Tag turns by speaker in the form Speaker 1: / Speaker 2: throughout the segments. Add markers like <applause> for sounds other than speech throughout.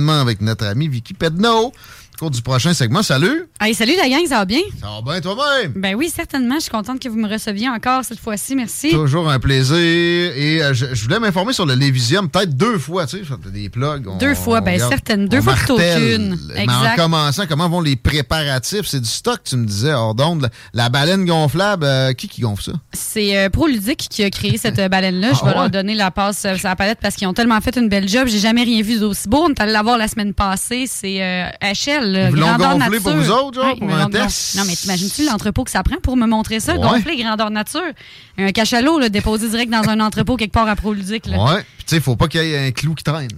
Speaker 1: Avec notre ami Vicky Pedno. Au cours du prochain segment, salut!
Speaker 2: Hey, salut la gang, ça va bien?
Speaker 1: Ça va bien toi-même?
Speaker 2: Ben oui, certainement. Je suis contente que vous me receviez encore cette fois-ci. Merci.
Speaker 1: Toujours un plaisir. Et euh, je, je voulais m'informer sur le Lévisium, peut-être deux fois, tu sais, des plugs. on-
Speaker 2: Deux fois, ben
Speaker 1: regarde,
Speaker 2: certaines. Deux fois plutôt qu'une.
Speaker 1: Mais en commençant, comment vont les préparatifs? C'est du stock, tu me disais, hors d'onde. La, baleine gonflable, euh, qui qui gonfle ça?
Speaker 2: C'est euh, ProLudique qui a créé cette euh, baleine-là. <laughs> Je
Speaker 1: Ah
Speaker 2: vais
Speaker 1: ouais?
Speaker 2: leur donner la passe sur la palette parce qu'ils ont tellement fait une belle job. J'ai jamais rien vu d'aussi beau. On est allé la voir la semaine passée. C'est euh, HL, grandeur nature.
Speaker 1: pour vous autres, genre, pour un test?
Speaker 2: Non, mais t'imagines-tu l'entrepôt que ça prend pour me montrer ça?
Speaker 1: Ouais.
Speaker 2: Gonflé, grandeur nature. Un cachalot, là, déposé direct dans un entrepôt quelque part à ProLudique. là.
Speaker 1: Ouais. Tu sais, faut pas qu'il y ait un clou qui traîne.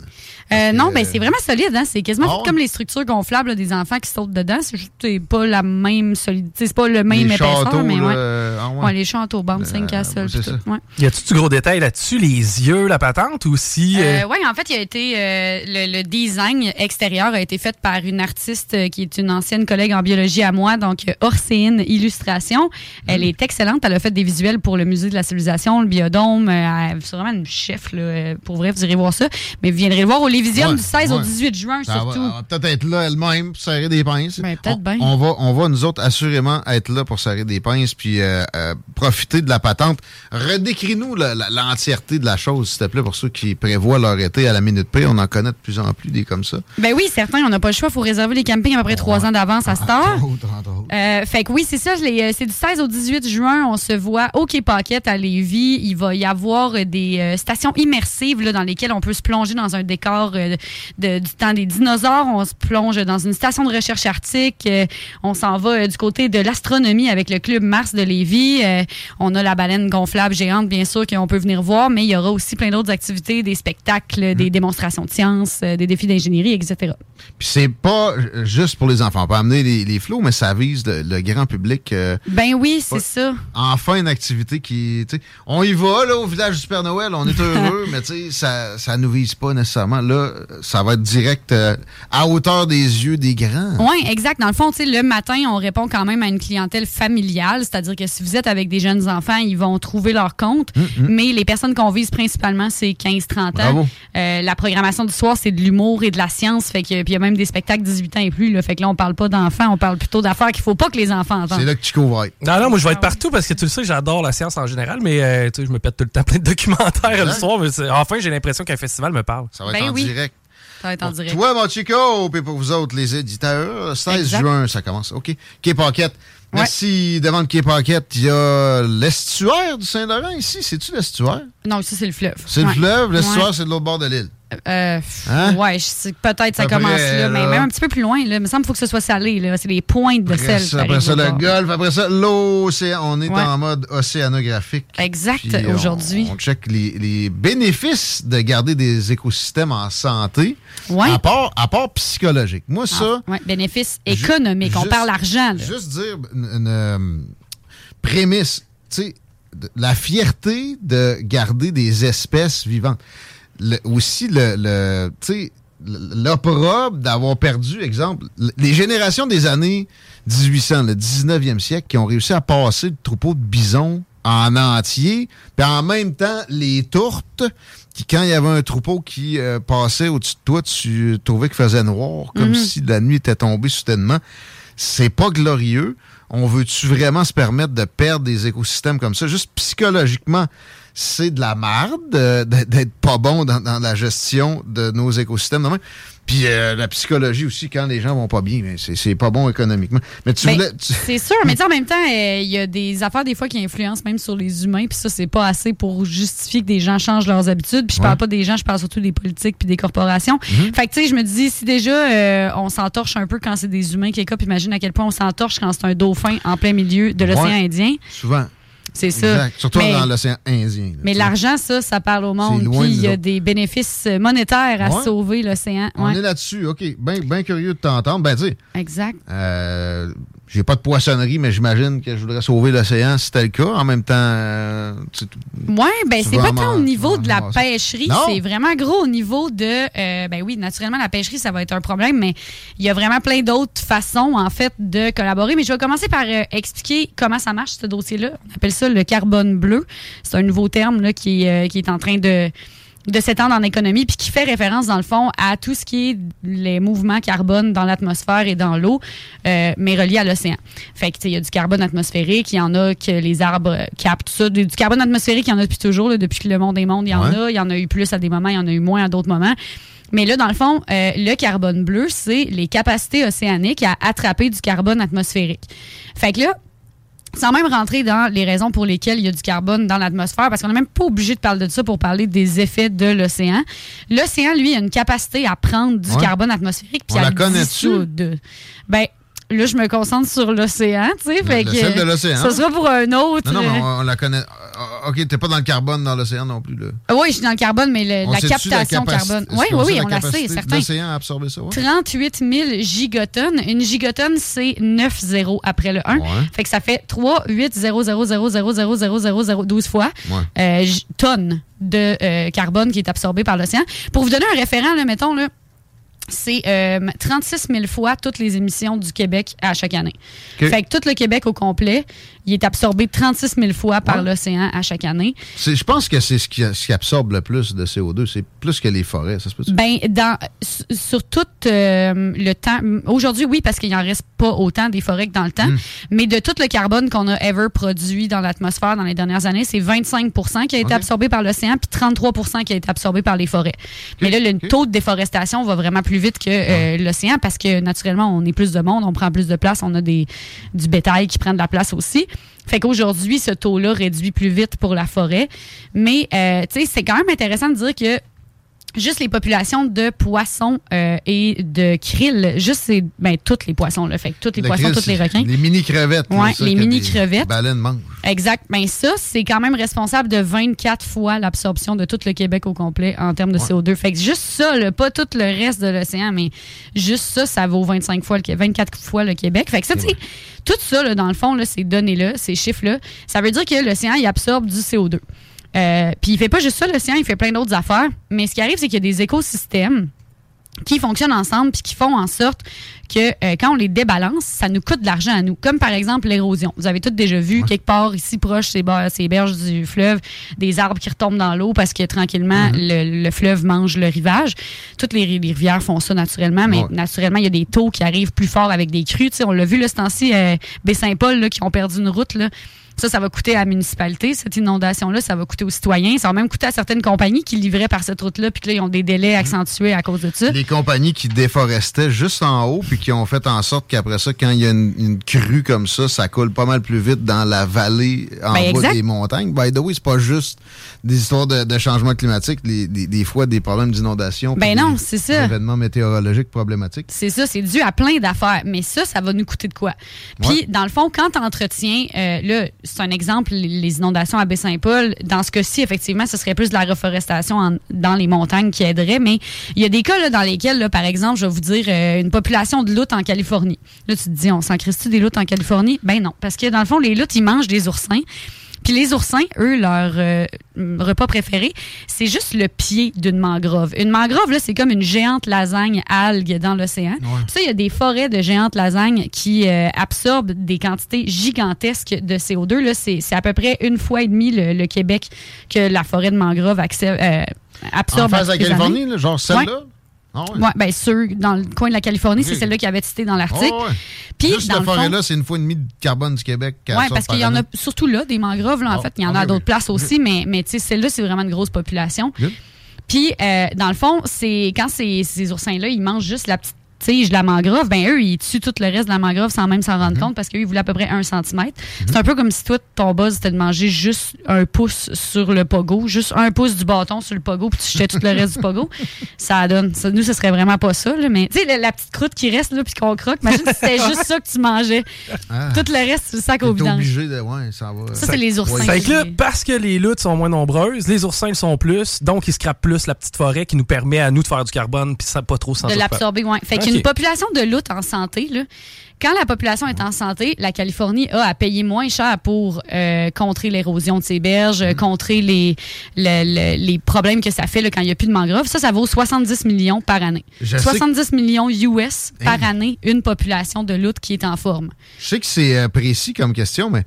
Speaker 2: Euh, non,
Speaker 1: que-
Speaker 2: ben c'est vraiment solide. Hein? C'est quasiment
Speaker 1: Ah
Speaker 2: comme les structures gonflables là, des enfants qui sautent dedans. C'est pas la même solidité. C'est pas le même
Speaker 1: Les
Speaker 2: épaisseur,
Speaker 1: châteaux,
Speaker 2: mais ouais.
Speaker 1: euh, ah ouais.
Speaker 2: Ouais, les châteaux, bandes, 5
Speaker 1: Euh,
Speaker 2: castles.
Speaker 1: c'est
Speaker 2: pis
Speaker 1: ça.
Speaker 2: tout, ouais.
Speaker 3: Y a-tu du gros détail là-dessus? Les yeux, la patente ou si. euh,
Speaker 2: Euh, ouais, en fait, il a été euh, le, le design extérieur a été fait par une artiste qui est une ancienne collègue en biologie à moi, donc Orséine Illustration. Elle est excellente. Elle a fait des visuels pour le musée de la civilisation, le biodôme. Euh, elle- c'est vraiment une chef là. Pour vrai, vous irez voir ça. Mais vous viendrez le voir au Lévisium
Speaker 1: Ouais,
Speaker 2: du 16 au
Speaker 1: ouais.
Speaker 2: 18 juin
Speaker 1: Ça va,
Speaker 2: surtout.
Speaker 1: va peut-être être là elle-même pour serrer des pinces.
Speaker 2: Ben, peut-être
Speaker 1: on,
Speaker 2: bien.
Speaker 1: on va, on va, nous autres, assurément être là pour serrer des pinces puis euh, euh, profiter de la patente. Redécris-nous l'entièreté de la chose, s'il te plaît, pour ceux qui prévoient leur été à la minute près. On en connaît de plus en plus des comme ça.
Speaker 2: Ben oui, certains, on n'a pas le choix. Il faut réserver les campings à peu près trois ans d'avance à cette heure. Euh, fait que oui, c'est ça. C'est du 16 au 18 juin. On se voit au Quai Paquette à Lévis. Il va y avoir des stations immersives là, dans lesquelles on peut se plonger dans un décor euh, de- du temps des dinosaures. On se plonge dans une station de recherche arctique. Euh, on s'en va euh, du côté de l'astronomie avec le club Mars de Lévis. On a la baleine gonflable géante, bien sûr, qu'on peut venir voir, mais il y aura aussi plein d'autres activités, des spectacles, des démonstrations de sciences, des défis d'ingénierie, etc.
Speaker 1: Puis c'est pas juste pour les enfants. On peut amener les, les flots, mais ça vise le, le grand public.
Speaker 2: Ben oui, c'est ça.
Speaker 1: enfin une activité qui. On y va là, au village du Père Noël, on est <laughs> heureux, mais tu sais, ça, ça nous vise pas nécessairement. Là, ça va être direct euh, à hauteur des yeux des grands.
Speaker 2: Oui, exact. Dans le fond, tu sais, le matin, on répond quand même à une clientèle familiale, c'est-à-dire que si vous êtes avec des jeunes enfants, ils vont trouver leur compte. Mais les personnes qu'on vise principalement, c'est 15-30 ans.
Speaker 1: Bravo.
Speaker 2: Euh, la programmation du soir, c'est de l'humour et de la science. Fait que, puis il y a même des spectacles 18 ans et plus. Là, fait que là, on parle pas d'enfants, on parle plutôt d'affaires qu'il faut pas que les enfants
Speaker 1: C'est
Speaker 2: entendent.
Speaker 1: là que Chico va être.
Speaker 3: Non, non, moi je
Speaker 2: Ah
Speaker 3: vais être partout parce que tu le sais, j'adore la science en général, mais euh, tu sais, je me pète tout le temps plein de documentaires le soir. Mais c'est- enfin, j'ai l'impression qu'un festival me parle.
Speaker 1: Ça va être
Speaker 2: Ben
Speaker 1: en
Speaker 2: oui.
Speaker 1: direct.
Speaker 2: Ça va être en
Speaker 1: Pour
Speaker 2: direct.
Speaker 1: Toi, mon Chico, puis pour vous autres, les éditeurs, 16
Speaker 2: Exact.
Speaker 1: juin, ça commence. OK. Quai Paquette. Merci. Devant le Quai Paquette, il y a l'estuaire du Saint-Laurent ici. C'est-tu l'estuaire?
Speaker 2: Non, ça, c'est le fleuve.
Speaker 1: C'est
Speaker 2: Ouais.
Speaker 1: le fleuve. L'estuaire,
Speaker 2: Ouais.
Speaker 1: c'est de l'autre bord de l'île.
Speaker 2: Euh,
Speaker 1: Hein?
Speaker 2: Ouais, peut-être ça
Speaker 1: Après,
Speaker 2: commence là, mais
Speaker 1: là.
Speaker 2: même un petit peu plus loin. Là. Il me semble qu'il faut que ce soit salé. là. C'est les pointes de
Speaker 1: Après
Speaker 2: sel.
Speaker 1: ça, après ça, le
Speaker 2: bord.
Speaker 1: golf. Après ça, l'océan. On est
Speaker 2: Ouais.
Speaker 1: en mode océanographique.
Speaker 2: Exact,
Speaker 1: on-
Speaker 2: aujourd'hui.
Speaker 1: On, check les, les bénéfices de garder des écosystèmes en santé.
Speaker 2: Ouais.
Speaker 1: À part, à part psychologique. Moi, ça.
Speaker 2: Ah, ouais, bénéfices économiques. On parle argent. là.
Speaker 1: Juste dire une, une, euh, prémisse. Tu sais, la fierté de garder des espèces vivantes. Le- aussi, le, le, tu sais, l'opprobre d'avoir perdu, exemple, les générations des années 1800, le 19e siècle, qui ont réussi à passer le troupeau de bisons en entier, puis en même temps, les tourtes, qui, quand il y avait un troupeau qui euh, passait au-dessus de toi, tu trouvais qu'il faisait noir, comme
Speaker 2: Mhm.
Speaker 1: si la nuit était tombée soudainement. C'est pas glorieux. On veut-tu vraiment se permettre de perdre des écosystèmes comme ça? Juste psychologiquement, c'est de la merde euh, d'être pas bon dans, dans la gestion de nos écosystèmes. Puis euh, la psychologie aussi, quand les gens vont pas bien, mais c'est pas bon économiquement. Mais tu
Speaker 2: Ben,
Speaker 1: tu-
Speaker 2: C'est sûr, mais sais, en même temps, euh, il y a des affaires des fois qui influencent même sur les humains, puis ça, c'est pas assez pour justifier que des gens changent leurs habitudes. Puis je
Speaker 1: Ouais.
Speaker 2: parle pas des gens, je parle surtout des politiques puis des corporations.
Speaker 1: Mhm.
Speaker 2: Fait que tu sais, je me dis, si déjà euh, on s'entorche un peu quand c'est des humains qui écopent, imagine à quel point on s'entorche quand c'est un dauphin en plein milieu de l'océan
Speaker 1: Ouais.
Speaker 2: Indien.
Speaker 1: Souvent.
Speaker 2: C'est ça.
Speaker 1: Exact. Surtout
Speaker 2: Mais-
Speaker 1: dans l'océan Indien. là,
Speaker 2: Mais l'argent, ça, ça parle au monde. Puis il y a des bénéfices monétaires à
Speaker 1: Ouais.
Speaker 2: sauver l'océan.
Speaker 1: On
Speaker 2: Ouais.
Speaker 1: est là-dessus. OK. Bien ben curieux de t'entendre. Ben, tu sais,
Speaker 2: Exact.
Speaker 1: euh, j'ai pas de poissonnerie, mais j'imagine que je voudrais sauver l'océan si c'était le cas. En même temps, euh, tu-
Speaker 2: Oui, ben c'est pas tant au niveau de la pêcherie, c'est vraiment gros au niveau de euh, ben oui, naturellement la pêcherie ça va être un problème, mais il y a vraiment plein d'autres façons en fait de collaborer. Mais je vais commencer par euh, expliquer comment ça marche ce dossier-là. On appelle ça le carbone bleu. C'est un nouveau terme là, qui, euh, qui est en train de de s'étendre en économie, puis qui fait référence, dans le fond, à tout ce qui est les mouvements carbone dans l'atmosphère et dans l'eau, euh, mais reliés à l'océan. Fait que, tu sais, il y a du carbone atmosphérique, il y en a que les arbres captent, tout ça. Du, du carbone atmosphérique, il y en a depuis toujours, là, depuis que le monde est monde, il y en
Speaker 1: Ouais.
Speaker 2: a. Il y en a eu plus à des moments, il y en a eu moins à d'autres moments. Mais là, dans le fond, euh, le carbone bleu, c'est les capacités océaniques à attraper du carbone atmosphérique. Fait que là, sans même rentrer dans les raisons pour lesquelles il y a du carbone dans l'atmosphère, parce qu'on n'est même pas obligé de parler de ça pour parler des effets de l'océan. L'océan, lui, a une capacité à prendre du
Speaker 1: Ouais.
Speaker 2: carbone atmosphérique puis à le dissoudre. Ben, là, je me concentre sur l'océan, tu sais.
Speaker 1: Le-
Speaker 2: fait
Speaker 1: le
Speaker 2: que,
Speaker 1: de l'océan.
Speaker 2: Ça sera pour un autre.
Speaker 1: Non, non, mais
Speaker 2: euh,
Speaker 1: on, on la connaît. OK, t'es pas dans le carbone dans l'océan non plus. Là.
Speaker 2: Ah Oui, je suis dans le carbone, mais le- la captation
Speaker 1: capacité-
Speaker 2: carbone? Oui, oui, oui,
Speaker 1: la
Speaker 2: on la sait, certain.
Speaker 1: L'océan a absorbé ça, ouais?
Speaker 2: 38 000 gigotonnes. Une gigotonne, c'est 9 zéros après le 1.
Speaker 1: Ouais.
Speaker 2: Fait que ça fait 3, 8, 0, 0, 0, 0, 0, 0, 0, 0, 12 fois
Speaker 1: Ouais.
Speaker 2: euh, tonnes de euh, carbone qui est absorbé par l'océan. Pour vous donner un référent, là, mettons, là, c'est euh, 36 000 fois toutes les émissions du Québec à chaque année.
Speaker 1: OK.
Speaker 2: Fait que tout le Québec au complet, il est absorbé 36 000 fois par
Speaker 1: Ouais.
Speaker 2: l'océan à chaque année.
Speaker 1: Je pense que c'est ce qui, ce qui absorbe le plus de CO2. C'est plus que les forêts, ça se peut
Speaker 2: Ben, dans, sur- tout euh, le temps. Aujourd'hui, oui, parce qu'il en reste pas autant des forêts que dans le temps.
Speaker 1: Mm.
Speaker 2: Mais de tout le carbone qu'on a ever produit dans l'atmosphère dans les dernières années, c'est 25 qui a été absorbé par l'océan, puis 33 qui a été absorbé par les forêts. Mais là, le taux de déforestation va vraiment plus vite que euh, l'océan parce que naturellement, on est plus de monde, on prend plus de place, on a des, du bétail qui prend de la place aussi. Fait qu'aujourd'hui, ce taux-là réduit plus vite pour la forêt. Mais, euh, tu sais, c'est quand même intéressant de dire que juste les populations de poissons euh, et de krill, juste c'est ben toutes les poissons là, fait que tous les
Speaker 1: Le
Speaker 2: poissons,
Speaker 1: krill,
Speaker 2: tous les requins.
Speaker 1: Les mini-crevettes. là,
Speaker 2: Ouais, les
Speaker 1: que
Speaker 2: mini-crevettes.
Speaker 1: des Baleines mangent.
Speaker 2: Exact. Ben ça, c'est quand même responsable de 24 fois l'absorption de tout le Québec au complet en termes de
Speaker 1: Ouais.
Speaker 2: CO2. Fait que juste ça, là, pas tout le reste de l'océan, mais juste ça, ça vaut 25 fois le Qué- 24 fois le Québec. Fait que ça, tu sais, tout ça, là, dans le fond, là, ces données-là, ces chiffres-là, ça veut dire que l'océan, il absorbe du CO2. Euh, Puis il fait pas juste ça, l'océan, il fait plein d'autres affaires. Mais ce qui arrive, c'est qu'il y a des écosystèmes qui fonctionnent ensemble puis qui font en sorte que euh, quand on les débalance, ça nous coûte de l'argent à nous. Comme par exemple l'érosion. Vous avez tous déjà vu quelque part ici proche ces, ber- ces berges du fleuve des arbres qui retombent dans l'eau parce que tranquillement le, le fleuve mange le rivage. Toutes les, ri- les rivières font ça naturellement, mais
Speaker 1: Ouais.
Speaker 2: naturellement il y a des taux qui arrivent plus forts avec des crues. Tu sais, on l'a vu là, ce temps-ci, euh, Baie-Saint-Paul qui ont perdu une route là. Ça, ça va coûter à la municipalité, cette inondation-là. Ça va coûter aux citoyens. Ça va même coûter à certaines compagnies qui livraient par cette route-là, puis que là, ils ont des délais accentués à cause de ça.
Speaker 1: Les compagnies qui déforestaient juste en haut, puis qui ont fait en sorte qu'après ça, quand il y a une, une crue comme ça, ça coule pas mal plus vite dans la vallée en
Speaker 2: Ben,
Speaker 1: bas
Speaker 2: exact.
Speaker 1: des montagnes. By the way, c'est pas juste des histoires de, de changement climatique, les- des, des fois des problèmes d'inondation.
Speaker 2: Ben non,
Speaker 1: des
Speaker 2: c'est ça.
Speaker 1: événements météorologiques problématiques.
Speaker 2: C'est ça, c'est dû à plein d'affaires. Mais ça, ça va nous coûter de quoi? Puis,
Speaker 1: Ouais.
Speaker 2: dans le fond, quand tu entretiens, euh, là, c'est un exemple, les- inondations à Baie-Saint-Paul, dans ce cas-ci, effectivement, ce serait plus de la reforestation dans les montagnes qui aiderait. Mais il y a des cas là, dans lesquels, là, par exemple, je vais vous dire, euh, une population de loutres en Californie. Là, tu te dis, on s'en crisse-tu des loutres en Californie? Ben non, parce que dans le fond, les loutres, ils mangent des oursins. Puis les oursins, eux, leur euh, repas préféré, c'est juste le pied d'une mangrove. Une mangrove, là, c'est comme une géante lasagne algue dans l'océan. Puis ça, il y a des forêts de géantes lasagnes qui euh, absorbent des quantités gigantesques de CO2. Là, c'est, c'est à peu près une fois et demie le, le Québec que la forêt de mangrove euh,
Speaker 1: En
Speaker 2: absorbe. à
Speaker 1: face de la. Californie, là, genre celle-là? Ah ouais.
Speaker 2: Ouais, ben ceux dans le coin de la Californie, c'est celle-là qui avait cité dans l'article.
Speaker 1: Ah ouais.
Speaker 2: Puis
Speaker 1: Juste
Speaker 2: dans
Speaker 1: cette forêt-là, c'est une fois et demie de carbone du Québec.
Speaker 2: Oui, parce
Speaker 1: par
Speaker 2: qu'il y en a surtout là, des mangroves, là, en
Speaker 1: Ah,
Speaker 2: fait. Il y en a à
Speaker 1: oui,
Speaker 2: d'autres
Speaker 1: oui.
Speaker 2: places aussi, mais, mais celle-là, c'est vraiment une grosse population. Puis, euh, dans le fond, c'est quand ces, ces oursins-là, ils mangent juste la petite tige de la mangrove, ben eux, ils tuent tout le reste de la mangrove sans même s'en
Speaker 1: Mhm.
Speaker 2: rendre compte parce qu'eux, ils voulaient à peu près un centimètre. C'est un peu comme si toi, ton buzz, c'était de manger juste un pouce sur le pogo, juste un pouce du bâton sur le pogo, puis tu jetais tout le reste du pogo. <laughs> Ça donne. Ça, nous, ce serait vraiment pas ça, là, mais tu sais, la, la petite croûte qui reste, là, puis qu'on croque, imagine si c'était juste ça que tu mangeais.
Speaker 1: Ah.
Speaker 2: Tout le reste, tu le sac au vidange.
Speaker 1: obligé de. Ouais, ça va.
Speaker 2: Ça, c'est les oursins.
Speaker 1: Ouais.
Speaker 3: Fait que là, parce que les luttes sont moins nombreuses, les oursins le sont plus, donc ils scrapent plus la petite forêt qui nous permet à nous de faire du carbone puis ça pas trop s'en
Speaker 2: de l'absorber, ouais. Fait une population de loutres en santé, là, quand la population est en santé, la Californie a à payer moins cher pour euh, contrer l'érosion de ses berges,
Speaker 1: Mm.
Speaker 2: contrer les, le- le- les problèmes que ça fait là, quand il n'y a plus de mangroves. Ça, ça vaut 70 millions par année.
Speaker 1: Je sais
Speaker 2: 70 millions US par année, une population de loutres qui est en forme.
Speaker 1: Je sais que c'est euh, précis comme question, mais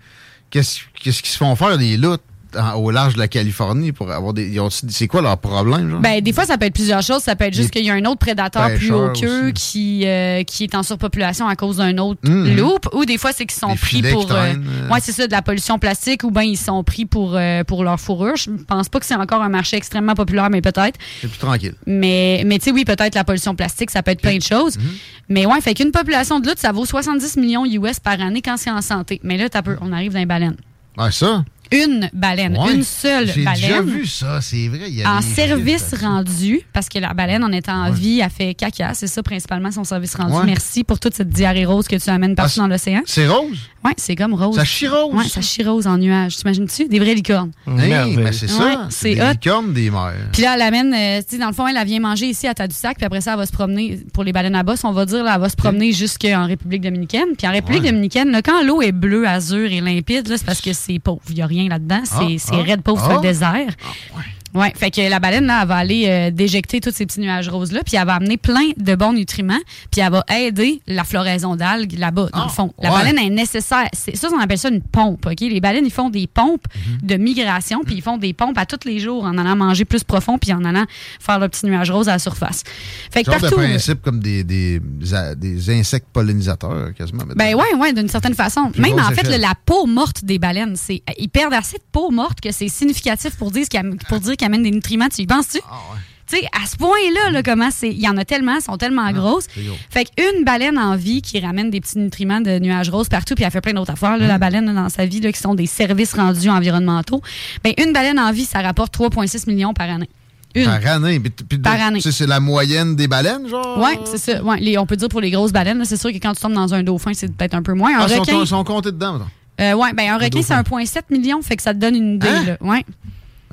Speaker 1: qu'est-ce qu'est-ce qu'ils se font faire les loutres? En- au large de la Californie pour avoir des. C'est quoi leur problème, genre?
Speaker 2: Ben, des fois, ça peut être plusieurs choses. Ça peut être juste qu'il y a un autre prédateur plus haut qu'eux qui, euh, qui est en surpopulation à cause d'un autre
Speaker 1: Mhm.
Speaker 2: loop. Ou des fois, c'est qu'ils sont pris pour.
Speaker 1: traînent, euh.
Speaker 2: ouais, c'est ça, de la pollution plastique ou bien ils sont pris pour, euh, pour leur fourrure. Je pense pas que c'est encore un marché extrêmement populaire, mais peut-être.
Speaker 1: C'est plus tranquille.
Speaker 2: Mais, mais tu sais, oui, peut-être la pollution plastique, ça peut être plein de choses.
Speaker 1: Mhm.
Speaker 2: Mais ouais, fait qu'une population de lutte, ça vaut 70 millions US par année quand c'est en santé. Mais là, t'as peu, on arrive dans les baleines.
Speaker 1: Ouais, ça.
Speaker 2: Une baleine,
Speaker 1: Ouais.
Speaker 2: une seule
Speaker 1: J'ai
Speaker 2: baleine.
Speaker 1: déjà vu ça, c'est vrai. il y a
Speaker 2: En service
Speaker 1: chiffres
Speaker 2: rendu, parce que la baleine, en étant en
Speaker 1: Ouais.
Speaker 2: vie, a fait caca. C'est ça, principalement, son service rendu.
Speaker 1: Ouais.
Speaker 2: Merci pour toute cette diarrhée rose que tu amènes partout
Speaker 1: Ah,
Speaker 2: dans l'océan.
Speaker 1: C'est rose?
Speaker 2: Oui, c'est comme rose.
Speaker 1: Ça chirose?
Speaker 2: Ouais, ça chirose en nuages. T'imagines-tu? Des vraies licornes.
Speaker 1: Hey,
Speaker 3: Merveille.
Speaker 1: mais c'est
Speaker 2: Ouais,
Speaker 1: ça.
Speaker 2: c'est
Speaker 1: des
Speaker 2: hot.
Speaker 1: licornes des mers.
Speaker 2: Puis là, elle amène, euh, tu sais, dans le fond, elle, elle vient manger ici à Tadoussac, puis après ça, elle va se promener, pour les baleines à bosse, on va dire, là, elle va se promener jusqu'en République dominicaine. Puis en République
Speaker 1: Ouais.
Speaker 2: dominicaine, là, quand l'eau est bleue, azur et limpide, c'est parce que c'est pauvre. Il n'y a rien là-dedans. C'est
Speaker 1: Ah,
Speaker 2: c'est
Speaker 1: ah,
Speaker 2: raide pauvre sur
Speaker 1: ah.
Speaker 2: le désert. Ouais, fait que la baleine, là, elle va aller euh, déjecter tous ces petits nuages roses-là, puis elle va amener plein de bons nutriments, puis elle va aider la floraison d'algues là-bas, dans
Speaker 1: Ah,
Speaker 2: le fond. La
Speaker 1: ouais.
Speaker 2: baleine est nécessaire. C'est ça, on appelle ça une pompe, OK? Les baleines, ils font des pompes
Speaker 1: Mhm.
Speaker 2: de migration, puis ils font des pompes à tous les jours en allant manger plus profond, puis en allant faire le petit nuage rose à la surface. Fait que
Speaker 1: Genre de
Speaker 2: partout...
Speaker 1: principe comme des, des, des insectes pollinisateurs, quasiment.
Speaker 2: Ben ouais, ouais, d'une certaine façon.
Speaker 1: Plus
Speaker 2: Même en fait, le- la peau morte des baleines, c'est ils perdent assez de peau morte que c'est significatif pour dire pour dire amènent des nutriments. Tu y penses-tu?
Speaker 1: Ah ouais.
Speaker 2: Tu sais, à ce point-là, là, comment c'est. Il y en a tellement, elles sont tellement grosses.
Speaker 1: Ah, gros.
Speaker 2: Fait qu'une baleine en vie qui ramène des petits nutriments de nuages roses partout, puis elle fait plein d'autres affaires, là, la baleine là, dans sa vie, là, qui sont des services rendus environnementaux. Ben, une baleine en vie, ça rapporte 3,6 millions par année. Une.
Speaker 1: Par année. Puis-
Speaker 2: Par année.
Speaker 1: C'est la moyenne des baleines, genre?
Speaker 2: Ouais, c'est ça. Ouais, les- on peut dire pour les grosses baleines, c'est sûr que quand tu tombes dans un dauphin, c'est peut-être un peu moins. Un
Speaker 1: Ah, ils sont, comptés dedans.
Speaker 2: Euh, ouais, ben un requin, c'est
Speaker 1: dauphin.
Speaker 2: 1,7 million, fait que ça te donne une idée.
Speaker 1: Hein?
Speaker 2: Là. Ouais.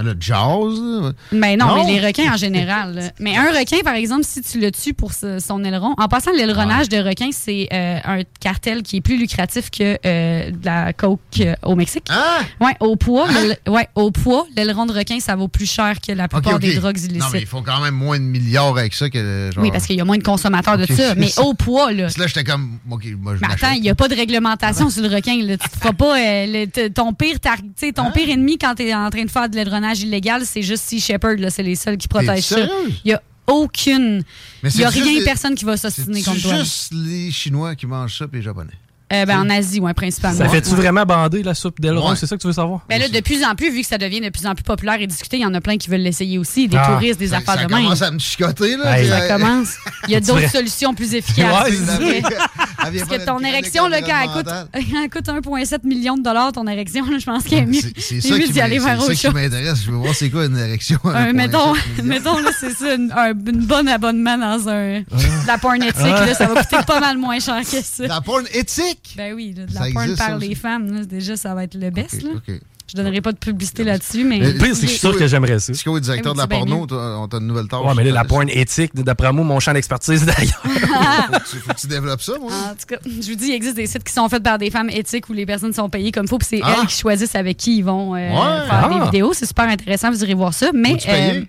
Speaker 1: Le jazz, là.
Speaker 2: Ben non,
Speaker 1: Non?
Speaker 2: mais les requins en général. là. <laughs> Mais un requin, par exemple, si tu le tues pour son aileron, en passant, l'aileronnage de requin, c'est euh, un cartel qui est plus lucratif que euh, de la coke euh, au Mexique.
Speaker 1: Ah!
Speaker 2: Ouais, au poids, le- ouais, au poids, l'aileron de requin, ça vaut plus cher que la plupart des drogues
Speaker 1: Non,
Speaker 2: illicites.
Speaker 1: mais ils font quand même moins de milliards avec ça que. Genre...
Speaker 2: oui, parce qu'il y a moins de consommateurs de ça. Mais <laughs>
Speaker 1: ça.
Speaker 2: au poids, là.
Speaker 1: Là, j'étais comme. Moi, je
Speaker 2: Mais attends, il n'y a pas de réglementation sur le requin. Là. Tu te feras pas le- ton pire ton
Speaker 1: Hein?
Speaker 2: pire ennemi quand tu es en train de faire de illégal, c'est juste Sea Shepherd. C'est les seuls qui protègent ça. Il n'y a aucune. Il n'y a
Speaker 1: c'est
Speaker 2: rien, personne qui va
Speaker 1: C'est
Speaker 2: s'ostiner contre toi.
Speaker 1: juste les Chinois qui mangent ça, puis les Japonais?
Speaker 2: Euh, ben, en Asie, ouais, principalement.
Speaker 3: Ça fait-tu
Speaker 2: Ouais.
Speaker 3: vraiment bander la soupe d'aileron?
Speaker 1: Ouais.
Speaker 3: C'est ça que tu veux savoir?
Speaker 2: Ben là, de plus en plus, vu que ça devient de plus en plus populaire et discuté, il y en a plein qui veulent l'essayer aussi. Des
Speaker 3: Ah.
Speaker 2: touristes, des
Speaker 1: Ça,
Speaker 2: affaires
Speaker 1: ça
Speaker 2: de même.
Speaker 1: commence à me chicoter, là.
Speaker 3: Hey.
Speaker 2: Ça
Speaker 1: euh,
Speaker 2: commence. Il y a <laughs> d'autres solutions plus <laughs> efficaces.
Speaker 3: Ouais, <laughs>
Speaker 2: Parce que ton érection, là, quand elle coûte, coûte 1,7 million de dollars, ton érection, là, je pense qu'il est mieux.
Speaker 1: C'est- ça
Speaker 2: mieux
Speaker 1: qui ça m'intéresse. Je veux voir c'est quoi une érection. à
Speaker 2: Euh,
Speaker 1: 1,7
Speaker 2: mettons, là, c'est ça, une, un une bonne abonnement dans un, de la porn éthique, là, ça va coûter pas mal moins cher que ça.
Speaker 1: La porn éthique?
Speaker 2: Ben oui, de la porn
Speaker 1: existe,
Speaker 2: par
Speaker 1: ça
Speaker 2: les femmes, là, déjà, ça va être le best.
Speaker 1: Ok,
Speaker 2: là. Je donnerai pas de publicité là-dessus, mais...
Speaker 3: Le pire, c'est que je suis sûr que j'aimerais ça.
Speaker 1: Que le directeur de la
Speaker 2: Ah
Speaker 1: porno, on t'a une nouvelle tâche?
Speaker 3: Ouais, mais là, la porn éthique, d'après moi, mon champ d'expertise d'ailleurs. <laughs>
Speaker 1: Faut que tu- faut que tu développes ça, moi.
Speaker 2: En tout cas, je vous dis, il existe des sites qui sont faits par des femmes éthiques où les personnes sont payées comme il faut, puis c'est
Speaker 1: Ah.
Speaker 2: elles qui choisissent avec qui ils vont euh,
Speaker 1: Ouais.
Speaker 2: faire
Speaker 3: Ah.
Speaker 2: des vidéos. C'est super intéressant, vous irez voir ça. Mais euh,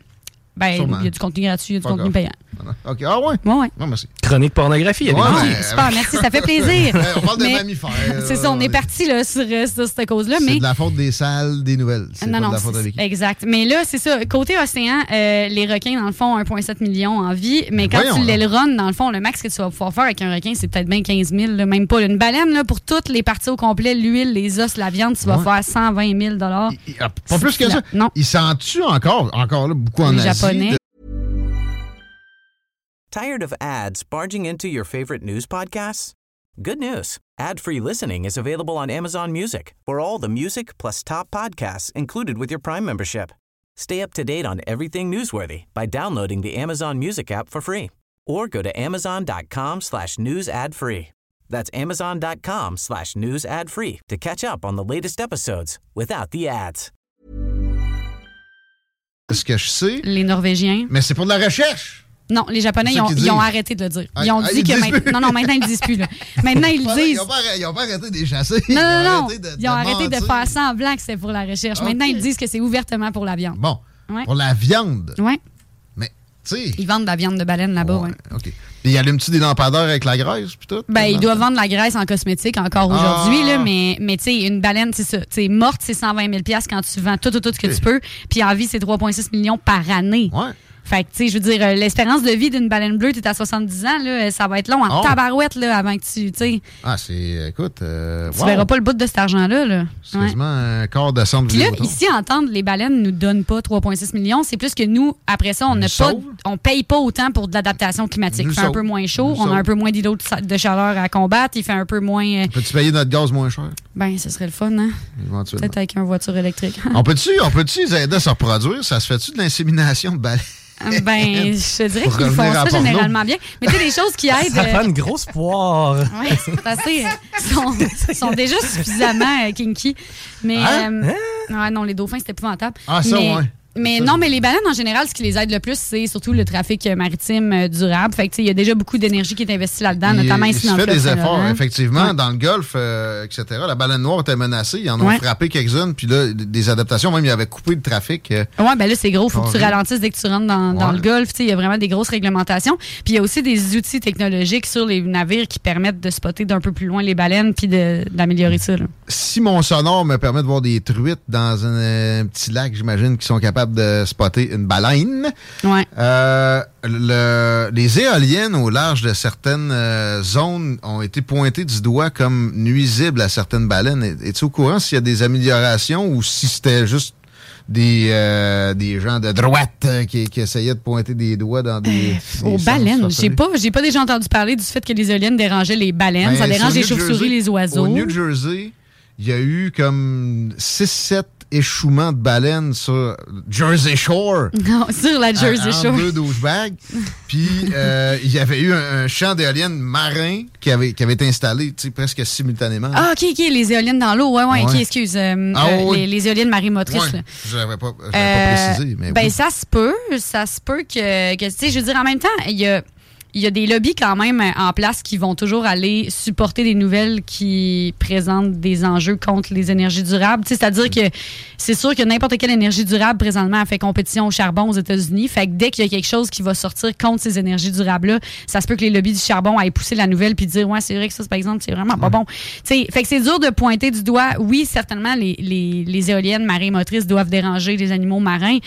Speaker 2: ben, il y a du contenu gratuit, il y a du
Speaker 1: Fuck
Speaker 2: contenu
Speaker 1: off.
Speaker 2: payant.
Speaker 1: OK. Ah ouais?
Speaker 2: Ouais, ouais.
Speaker 1: Non, merci.
Speaker 3: Chronique pornographie, il y a des
Speaker 1: Ouais,
Speaker 2: Super, merci, ça fait plaisir. <laughs>
Speaker 1: On parle de
Speaker 2: Mais-
Speaker 1: mammifères.
Speaker 2: C'est ça, on est parti là, sur, euh, sur cette cause-là,
Speaker 1: C'est
Speaker 2: mais.
Speaker 1: de la faute des salles, des nouvelles. C'est
Speaker 2: Non,
Speaker 1: pas
Speaker 2: non,
Speaker 1: de la faute
Speaker 2: exact. Mais là, c'est ça. Côté océan, euh, les requins, dans le fond, 1,7 million en vie. Mais quand
Speaker 1: Voyons,
Speaker 2: tu l'aileronnes, dans le fond, le max que tu vas pouvoir faire avec un requin, c'est peut-être bien 15 000, là, même pas. Une baleine, là, pour toutes les parties au complet, l'huile, les os, la viande, tu vas
Speaker 1: Ouais.
Speaker 2: faire 120 000
Speaker 1: Il- il- ah, Pas plus que ça.
Speaker 2: Non.
Speaker 1: Il s'en tue encore, encore là, beaucoup en
Speaker 2: Les
Speaker 1: Asie.
Speaker 2: Japonais.
Speaker 1: De-
Speaker 4: Tired of ads barging into your favorite news podcasts? Good news. Ad-free listening is available on Amazon Music for all the music plus top podcasts included with your Prime membership. Stay up to date on everything newsworthy by downloading the Amazon Music app for free or go to amazon.com slash news ad free. That's amazon.com slash news ad free to catch up on the latest episodes without the ads.
Speaker 1: Ce que je sais,
Speaker 2: Les Norvégiens.
Speaker 1: mais c'est pour de la recherche.
Speaker 2: Non, les Japonais, ils ont, ils ont
Speaker 1: disent.
Speaker 2: arrêté de le dire.
Speaker 1: Ah,
Speaker 2: Ils ont
Speaker 1: ah,
Speaker 2: dit
Speaker 1: ils
Speaker 2: que
Speaker 1: disent
Speaker 2: maintenant. Non, non, maintenant, ils le disent plus. Là. Maintenant, ils le
Speaker 1: Ils
Speaker 2: disent.
Speaker 1: n'ont pas, arrêté- ils ont pas arrêté de les chasser.
Speaker 2: Non, non, non.
Speaker 1: arrêté de-
Speaker 2: Ils ont
Speaker 1: de
Speaker 2: arrêté de faire semblant que c'est pour la recherche. Maintenant, ils disent que c'est ouvertement pour la viande.
Speaker 1: Bon,
Speaker 2: Ouais.
Speaker 1: pour la viande.
Speaker 2: Ouais.
Speaker 1: Mais, tu sais.
Speaker 2: Ils vendent de la viande de baleine là-bas, ouais.
Speaker 1: Ouais, OK. Puis, il allume-tu des lampadaires avec la graisse, puis tout?
Speaker 2: Ben, ils doivent vendre de la graisse en cosmétique encore aujourd'hui,
Speaker 1: Ah.
Speaker 2: là, mais, mais tu sais, une baleine, c'est ça. Tu sais, morte, c'est 120 000 quand tu vends tout, tout, tout ce que tu peux. Puis en vie, c'est 3,6 millions par année.
Speaker 1: Ouais.
Speaker 2: Fait que, tu sais, je veux dire, euh, l'espérance de vie d'une baleine bleue, t'es à 70 ans, là, ça va être long en
Speaker 1: Oh.
Speaker 2: tabarouette, là, avant que tu, tu sais,
Speaker 1: Ah, c'est. Écoute. Euh,
Speaker 2: tu
Speaker 1: wow.
Speaker 2: verras pas le bout de cet argent-là, là.
Speaker 1: C'est
Speaker 2: Ouais.
Speaker 1: quasiment un quart de
Speaker 2: Puis là, ici, entendre les baleines nous donnent pas 3,6 millions. C'est plus que nous, après ça, on n'a pas, on paye pas autant pour de l'adaptation climatique. Il fait un peu moins chaud,
Speaker 1: Nous
Speaker 2: on a un peu moins d'îlots de chaleur à combattre, il fait un peu moins. euh,
Speaker 1: Peux-tu payer notre gaz moins cher,
Speaker 2: ben, ce serait le fun, hein? Peut-être avec une voiture électrique.
Speaker 1: On peut-tu on peut les aider à se reproduire? Ça se fait-tu de l'insémination de baleines?
Speaker 2: Ben, <laughs> je te dirais qu'ils font ça
Speaker 1: porno.
Speaker 2: généralement bien. Mais tu sais, des choses qui aident.
Speaker 3: Ça
Speaker 2: euh,
Speaker 3: fait une grosse poire. <laughs>
Speaker 2: Ouais, c'est assez. euh, sont, <laughs> sont déjà suffisamment euh, kinky. Mais.
Speaker 1: Hein?
Speaker 2: euh, ouais, non, les dauphins, c'est épouvantable.
Speaker 1: Ah, ça,
Speaker 2: mais,
Speaker 1: ouais.
Speaker 2: Mais non, mais les baleines, en général, ce qui les aide le plus, c'est surtout le trafic maritime euh, durable. Fait que, tu sais, il y a déjà beaucoup d'énergie qui est investie là-dedans,
Speaker 1: Il-
Speaker 2: notamment
Speaker 1: il
Speaker 2: ici
Speaker 1: se
Speaker 2: dans le
Speaker 1: fait des efforts,
Speaker 2: Saint-Laurent.
Speaker 1: effectivement.
Speaker 2: Ouais.
Speaker 1: Dans le golfe, euh, etc., la baleine noire était menacée. Ils en ont
Speaker 2: Ouais.
Speaker 1: frappé quelques-unes. Puis là, des adaptations, même, ils avaient coupé le trafic. euh,
Speaker 2: Ouais, ben là, c'est gros. Faut que tu ralentisses dès que tu rentres dans, dans
Speaker 1: Ouais.
Speaker 2: le golfe. Tu sais, Il y a vraiment des grosses réglementations. Puis il y a aussi des outils technologiques sur les navires qui permettent de spotter d'un peu plus loin les baleines puis d'améliorer ça. là.
Speaker 1: si mon sonore me permet de voir des truites dans un, euh, petit lac, j'imagine, qui sont capables de spotter une baleine.
Speaker 2: Ouais.
Speaker 1: Euh, le- les éoliennes au large de certaines euh, zones ont été pointées du doigt comme nuisibles à certaines baleines. Es- Es-tu au courant s'il y a des améliorations ou si c'était juste des, euh, des gens de droite qui, qui essayaient de pointer des doigts dans des.
Speaker 2: Aux baleines, j'ai pas, j'ai pas déjà entendu parler du fait que les éoliennes dérangeaient les baleines.
Speaker 1: Ben,
Speaker 2: ça dérange les chauves-souris, les oiseaux.
Speaker 1: Au New Jersey, il y a eu comme 6-7 échouements de baleines sur Jersey Shore. <laughs>
Speaker 2: Non, sur la Jersey
Speaker 1: en-
Speaker 2: Shore.
Speaker 1: En deux douchebags. Puis, euh, il y avait eu un, un champ d'éoliennes marin qui avait, qui avait été installé presque simultanément.
Speaker 2: Ah, ok, ok, les éoliennes dans l'eau. Ouais, ouais, ok, excuse. euh,
Speaker 1: Ah,
Speaker 2: euh,
Speaker 1: oui.
Speaker 2: les, les éoliennes marimotrices.
Speaker 1: Ouais, je l'avais pas, précisé. Mais
Speaker 2: ben,
Speaker 1: oui.
Speaker 2: ça se peut. Ça se peut que, que tu sais, je veux dire, en même temps, il y a. Il y a des lobbies quand même en place qui vont toujours aller supporter des nouvelles qui présentent des enjeux contre les énergies durables. C'est-à-dire que c'est sûr que n'importe quelle énergie durable présentement a fait compétition au charbon aux États-Unis. Fait que dès qu'il y a quelque chose qui va sortir contre ces énergies durables-là, ça se peut que les lobbies du charbon aillent pousser la nouvelle puis dire ouais c'est vrai que ça, par exemple, c'est vraiment pas bon. Fait que c'est dur de pointer du doigt. Oui, certainement les, les, les éoliennes marines-motrices doivent déranger les animaux marins.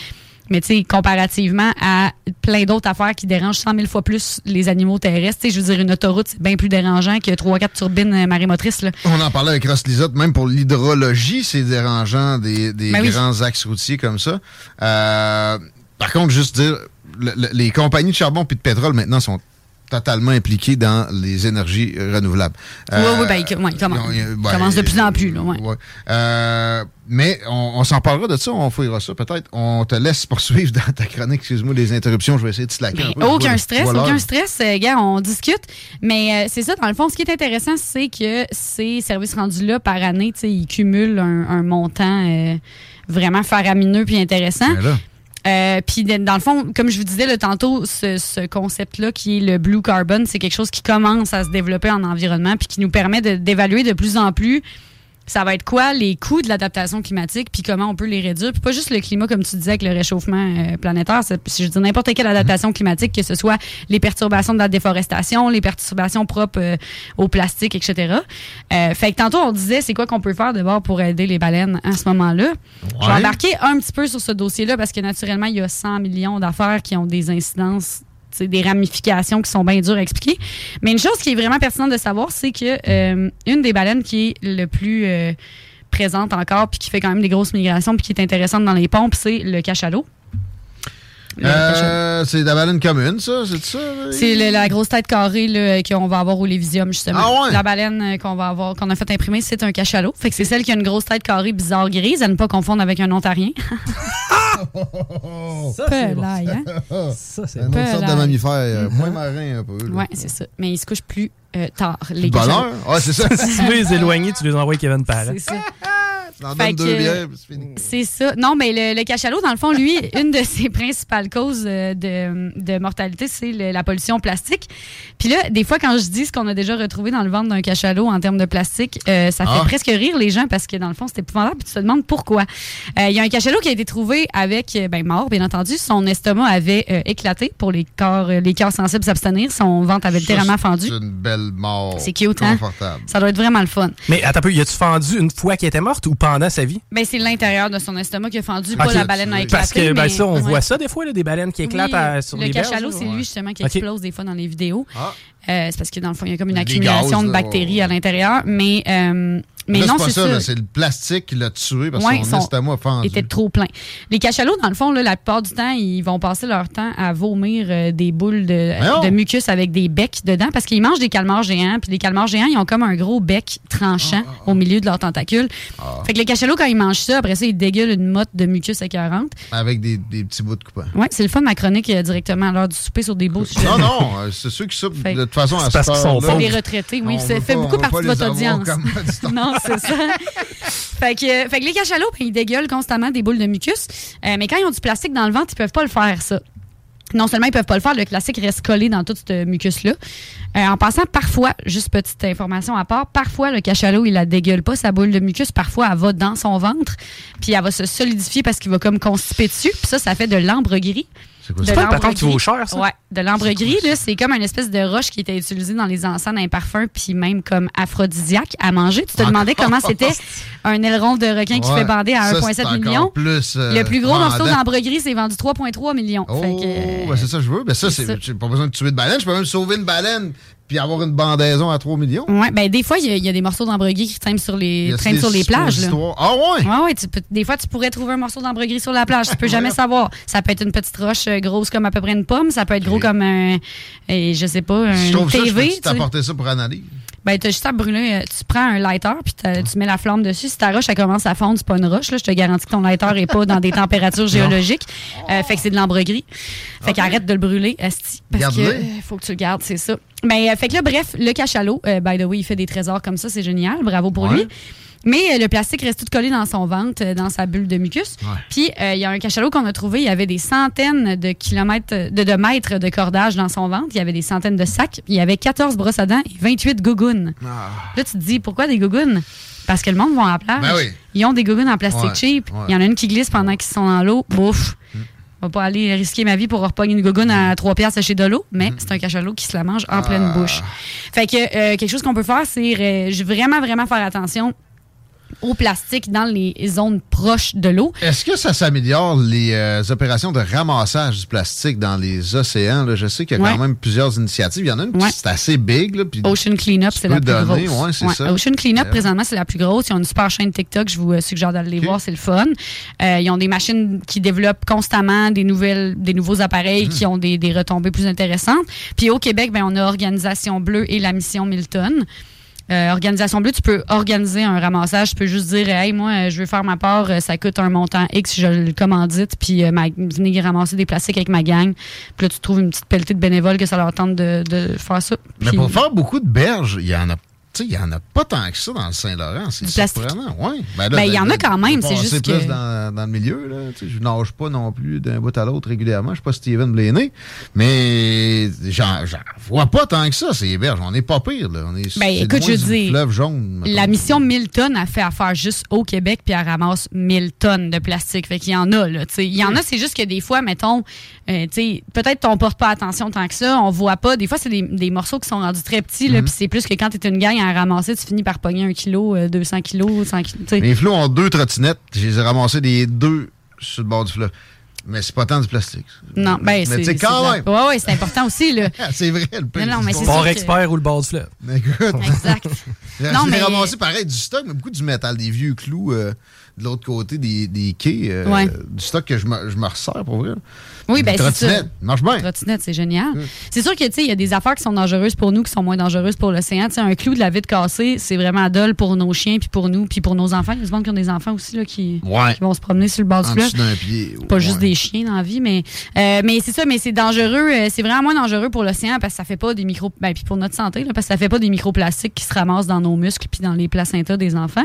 Speaker 2: Mais tu sais, comparativement à plein d'autres affaires qui dérangent 100 000 fois plus les animaux terrestres, tu sais, je veux dire, une autoroute, c'est bien plus dérangeant que 3-4 turbines euh, marémotrices. Là.
Speaker 1: On en parlait avec Ross Lisotte, même pour l'hydrologie, c'est dérangeant des, des
Speaker 2: Ben oui.
Speaker 1: grands axes routiers comme ça. Euh, par contre, juste dire, le- le- les compagnies de charbon et de pétrole maintenant sont totalement impliquées dans les énergies renouvelables.
Speaker 2: Oui, oui, ben, ouais, ils commencent.
Speaker 1: ils ont-
Speaker 2: Ils commencent de plus en plus, là, ouais.
Speaker 1: Euh, mais on, on s'en parlera de ça, on fouillera ça peut-être. On te laisse <laughs> poursuivre dans ta chronique. Excuse-moi les interruptions, je vais essayer de slacker un peu. Vois-
Speaker 2: aucun stress, aucun stress. Euh, gars, on discute. Mais euh, c'est ça, dans le fond, ce qui est intéressant, c'est que ces services rendus-là, par année, ils cumulent un, un montant euh, vraiment faramineux puis intéressant. Euh, puis dans le fond, comme je vous disais le tantôt, ce, ce concept-là qui est le blue carbon, c'est quelque chose qui commence à se développer en environnement puis qui nous permet d'évaluer de, plus en plus ça va être quoi les coûts de l'adaptation climatique puis comment on peut les réduire puis pas juste le climat comme tu disais avec le réchauffement euh, planétaire c'est- je dire n'importe quelle adaptation climatique que ce soit les perturbations de la déforestation les perturbations propres euh, au plastique etc Euh, fait que tantôt on disait c'est quoi qu'on peut faire d'abord pour aider les baleines à ce moment-là je vais
Speaker 1: Ouais.
Speaker 2: embarquer un petit peu sur ce dossier-là parce que naturellement, il y a 100 millions d'affaires qui ont des incidences, sais, des ramifications qui sont bien dures à expliquer. Mais une chose qui est vraiment pertinente de savoir, c'est que euh, une des baleines qui est le plus euh, présente encore, puis qui fait quand même des grosses migrations, puis qui est intéressante dans les pompes, c'est le cachalot.
Speaker 1: Euh, c'est la baleine commune, ça, c'est ça?
Speaker 2: C'est la grosse tête carrée là, qu'on va avoir au Lévisium, justement.
Speaker 1: Ah ouais?
Speaker 2: La baleine euh, qu'on va avoir, qu'on a fait imprimer, c'est un cachalot. Fait que c'est celle qui a une grosse tête carrée bizarre grise, à ne pas confondre avec un ontarien. <laughs>
Speaker 3: Ça, c'est bon.
Speaker 2: Hein?
Speaker 3: Ça, c'est
Speaker 1: Une autre sorte de mammifère, euh, moins marin un peu. là.
Speaker 2: Ouais, c'est ça. Mais ils se couchent plus euh, tard, les
Speaker 1: Bonheur?
Speaker 2: cachalots.
Speaker 1: Ah, c'est ça. <laughs>
Speaker 3: Si tu veux les éloigner, tu les envoies Kevin Parent.
Speaker 2: C'est ça.
Speaker 1: C'est fini.
Speaker 2: C'est ça. Non, mais le, le cachalot, dans le fond, lui, <laughs> une de ses principales causes euh, de, de mortalité, c'est le- la pollution plastique. Puis là, des fois, quand je dis ce qu'on a déjà retrouvé dans le ventre d'un cachalot en termes de plastique, euh, ça fait
Speaker 1: Ah.
Speaker 2: presque rire les gens parce que, dans le fond, c'est épouvantable. Puis tu te demandes pourquoi. Euh, Il y a un cachalot qui a été trouvé avec, euh, ben, mort, bien entendu. Son estomac avait euh, éclaté pour les corps, euh, les cœurs sensibles s'abstenir. Son ventre avait littéralement fendu.
Speaker 1: C'est une belle mort.
Speaker 2: C'est cute, hein?
Speaker 1: Confortable.
Speaker 2: Ça doit être vraiment le fun.
Speaker 3: Mais attends un peu, y a-tu fendu une fois qu'elle était morte ou pendant sa vie?
Speaker 2: Ben, c'est l'intérieur de son estomac qui a fendu, pas
Speaker 3: Ok.
Speaker 2: la baleine a éclaté.
Speaker 3: Parce que ben,
Speaker 2: mais-
Speaker 3: ça, on
Speaker 2: ouais.
Speaker 3: voit ça des fois, là, des baleines qui éclatent
Speaker 2: Oui,
Speaker 3: à- sur
Speaker 2: le
Speaker 3: les berges.
Speaker 2: cachalot, c'est
Speaker 1: ouais.
Speaker 2: lui justement qui explose des fois dans les vidéos.
Speaker 1: Ah.
Speaker 2: Euh, c'est parce que dans le fond, il y a comme une accumulation
Speaker 1: gaz,
Speaker 2: de
Speaker 1: là,
Speaker 2: bactéries
Speaker 1: ouais.
Speaker 2: à l'intérieur. Mais, euh, mais
Speaker 1: là,
Speaker 2: non,
Speaker 1: c'est pas ça, là, c'est le plastique qui l'a tué parce
Speaker 2: Ouais,
Speaker 1: que
Speaker 2: son-
Speaker 1: estomac a fendu.
Speaker 2: était trop plein. Les cachalots, dans le fond, là, la plupart du temps, ils vont passer leur temps à vomir euh, des boules de, de mucus avec des becs dedans parce qu'ils mangent des calmars géants. Puis les calmars géants, ils ont comme un gros bec tranchant au milieu de leurs tentacules.
Speaker 1: Ah.
Speaker 2: Fait que les cachalots, quand ils mangent ça, après ça, ils dégueulent une motte de mucus écœurante.
Speaker 1: Avec des, des petits bouts de coupant.
Speaker 2: Ouais, c'est le fun, ma chronique euh, directement à l'heure du souper sur des beaux sujets.
Speaker 1: Non, non, euh, c'est ceux qui soupent de toute façon à
Speaker 3: C'est parce qu'ils sont pauvres.
Speaker 2: Les retraités, oui. Ça fait beaucoup partie de votre audience. <laughs> non, c'est ça. <laughs> fait, que, les cachalots, ben, ils dégueulent constamment des boules de mucus. Euh, mais quand ils ont du plastique dans le ventre, ils peuvent pas le faire, ça. Non seulement ils peuvent pas le faire, le classique reste collé dans tout ce mucus-là. Euh, en passant, parfois, juste petite information à part, parfois le cachalot, il la dégueule pas, sa boule de mucus. Parfois, elle va dans son ventre, puis elle va se solidifier parce qu'il va comme constiper dessus. Puis ça, ça fait de l'ambre gris.
Speaker 1: C'est quoi
Speaker 2: De
Speaker 1: ça?
Speaker 3: qui
Speaker 2: gris.
Speaker 3: vaut cher, ça?
Speaker 2: Ouais, de l'ambre gris, là, c'est comme une espèce de roche qui était utilisée dans les encens d'un parfum, puis même comme aphrodisiaque à manger. Tu te demandais comment c'était un aileron de requin qui
Speaker 1: Ouais,
Speaker 2: fait bander à
Speaker 1: ça,
Speaker 2: 1,7
Speaker 1: c'est encore
Speaker 2: million.
Speaker 1: Plus, euh,
Speaker 2: Le plus gros morceau d'ambre gris, c'est vendu 3,3 millions.
Speaker 1: Oh,
Speaker 2: euh,
Speaker 1: ben c'est ça que je veux. Ben ça,
Speaker 2: c'est
Speaker 1: pas besoin de tuer de baleine. Je peux même sauver une baleine puis avoir une bandaison à 3 millions.
Speaker 2: Ouais, ben des fois, il y, a- il y a des morceaux d'ambre gris qui traînent sur les, traînent sur les plages. Là.
Speaker 1: Ah ouais?
Speaker 2: Ouais, ouais, tu peux- des fois, tu pourrais trouver un morceau d'ambre gris sur la plage. Tu peux jamais savoir. Ça peut être une petite roche euh, grosse comme à peu près une pomme. Ça peut être gros comme un, et je sais pas, un
Speaker 1: je trouve ça, je
Speaker 2: TV.
Speaker 1: peux
Speaker 2: sais.
Speaker 1: t'apporter ça pour analyse?
Speaker 2: Ben, t'as juste à brûler. euh, Tu prends un lighter, puis tu mets la flamme dessus. Si ta roche, elle commence à fondre, c'est pas une roche. Là, je te garantis que ton lighter est pas dans des <laughs> températures géologiques. Euh, fait que c'est de l'ambre gris. Fait qu'arrête de le brûler, esti. Parce que
Speaker 1: Garde-le.
Speaker 2: euh, faut que tu le gardes, c'est ça. Mais euh, fait que là, bref, le cachalot, euh, by the way, il fait des trésors comme ça, c'est génial. Bravo pour
Speaker 1: Ouais.
Speaker 2: lui. Mais euh, le plastique reste tout collé dans son ventre, euh, dans sa bulle de mucus.
Speaker 1: Ouais.
Speaker 2: Puis euh, il y a un cachalot qu'on a trouvé, il y avait des centaines de kilomètres, de, de mètres de cordage dans son ventre. Il y avait des centaines de sacs. Il y avait 14 brosses à dents et 28 gougounes.
Speaker 1: Ah.
Speaker 2: Là, tu te dis, pourquoi des gougounes? Parce que le monde va à la plage.
Speaker 1: Ben oui.
Speaker 2: Ils ont des gougounes en plastique
Speaker 1: Ouais,
Speaker 2: cheap.
Speaker 1: ouais.
Speaker 2: Il y en a une qui glisse pendant qu'ils sont dans l'eau. Bouf. Je vais pas aller risquer ma vie pour repogner une gougoune à 3 piastres chez de l'eau, mais c'est un cachalot qui se la mange en pleine
Speaker 1: Ah.
Speaker 2: bouche. Fait que euh, quelque chose qu'on peut faire, c'est euh, vraiment, vraiment faire attention au plastique dans les zones proches de l'eau.
Speaker 1: Est-ce que ça s'améliore les euh, opérations de ramassage du plastique dans les océans? là? Je sais qu'il y a quand même plusieurs initiatives. Il y en a une qui
Speaker 2: Ouais.
Speaker 1: c'est assez big. Là, puis
Speaker 2: Ocean Cleanup, c'est la plus
Speaker 1: donner,
Speaker 2: grosse.
Speaker 1: ouais, c'est ça.
Speaker 2: Ocean Cleanup, présentement, c'est la plus grosse. Ils ont une super chaîne TikTok. Je vous euh, suggère d'aller les voir, c'est le fun. Euh, ils ont des machines qui développent constamment des nouvelles, des nouveaux
Speaker 1: Hmm.
Speaker 2: appareils qui ont des, des retombées plus intéressantes. Puis au Québec, ben, on a Organisation Bleue et la mission Milton. Euh, Organisation Bleue, tu peux organiser un ramassage. Tu peux juste dire, hey, moi, euh, je veux faire ma part, euh, ça coûte un montant X, je le commandite, puis euh, ma- venez ramasser des plastiques avec ma gang. Puis là, tu trouves une petite pelletée de bénévoles que ça leur tente de, de faire ça.
Speaker 1: Mais pour faire beaucoup de berges, il y en a. tu sais, Il y en a pas tant que ça dans le Saint-Laurent. C'est surprenant. Ouais. là,
Speaker 2: Ben, il y en a quand même, c'est juste
Speaker 1: plus
Speaker 2: que-
Speaker 1: dans, dans le milieu. Là. Tu sais, Je nage pas non plus d'un bout à l'autre régulièrement. Je suis pas Steven Blaney. Mais j'en vois pas tant que ça, ces berges. On n'est pas pire. Là. On est,
Speaker 2: Ben,
Speaker 1: c'est
Speaker 2: écoute, je dis,
Speaker 1: fleuve jaune. mettons.
Speaker 2: La mission 1000 tonnes a fait affaire juste au Québec, puis elle ramasse 1000 tonnes de plastique. Fait qu'il y en a, là. tu sais. Il y en a, c'est juste que des fois, mettons, euh, tu sais, peut-être qu'on porte pas attention tant que ça, on voit pas. Des fois, c'est des, des morceaux qui sont rendus très petits,
Speaker 1: Mhm.
Speaker 2: là, puis c'est plus que quand t'es une gang à ramasser, tu finis par pogner un kilo, euh, 200 kilos, 100 kilos, tu sais.
Speaker 1: Mes flots ont deux trottinettes. Je les ai ramassés les deux sur le bord du fleuve. Mais c'est pas tant du plastique.
Speaker 2: Non, ben,
Speaker 1: Mais
Speaker 2: c'est.
Speaker 1: tu
Speaker 2: c'est
Speaker 1: quand même.
Speaker 2: Ouais, ouais, c'est important aussi, là. <laughs>
Speaker 1: C'est vrai, le pire.
Speaker 2: Non, non, mais c'est
Speaker 3: Bord
Speaker 2: que-
Speaker 3: expert ou le bord du fleuve.
Speaker 1: Écoute,
Speaker 2: Exact. <laughs>
Speaker 1: J'ai
Speaker 2: Non, mais-
Speaker 1: ramassé pareil du stock, mais beaucoup du métal, des vieux clous euh, de l'autre côté des, des quais. euh,
Speaker 2: Ouais.
Speaker 1: Du stock que je me, je me resserre pour vrai.
Speaker 2: Oui, ben, ça.
Speaker 1: trottinette, marche bien.
Speaker 2: trottinette, c'est génial. C'est sûr que, tu sais, il y a des affaires qui sont dangereuses pour nous, qui sont moins dangereuses pour l'océan. Tu sais, un clou de la vitre cassée, c'est vraiment dole pour nos chiens, puis pour nous, puis pour nos enfants. Il y a des gens qui ont des enfants aussi, là, qui,
Speaker 1: Ouais.
Speaker 2: qui vont se promener sur le bord du
Speaker 1: En
Speaker 2: fleuve.
Speaker 1: dessous d'un pied.
Speaker 2: Pas juste des chiens dans la vie, mais, euh, mais c'est ça, mais c'est dangereux. euh, c'est vraiment moins dangereux pour l'océan parce que ça fait pas des micro. Ben, puis pour notre santé, là, parce que ça fait pas des microplastiques qui se ramassent dans nos muscles puis dans les placentas des enfants.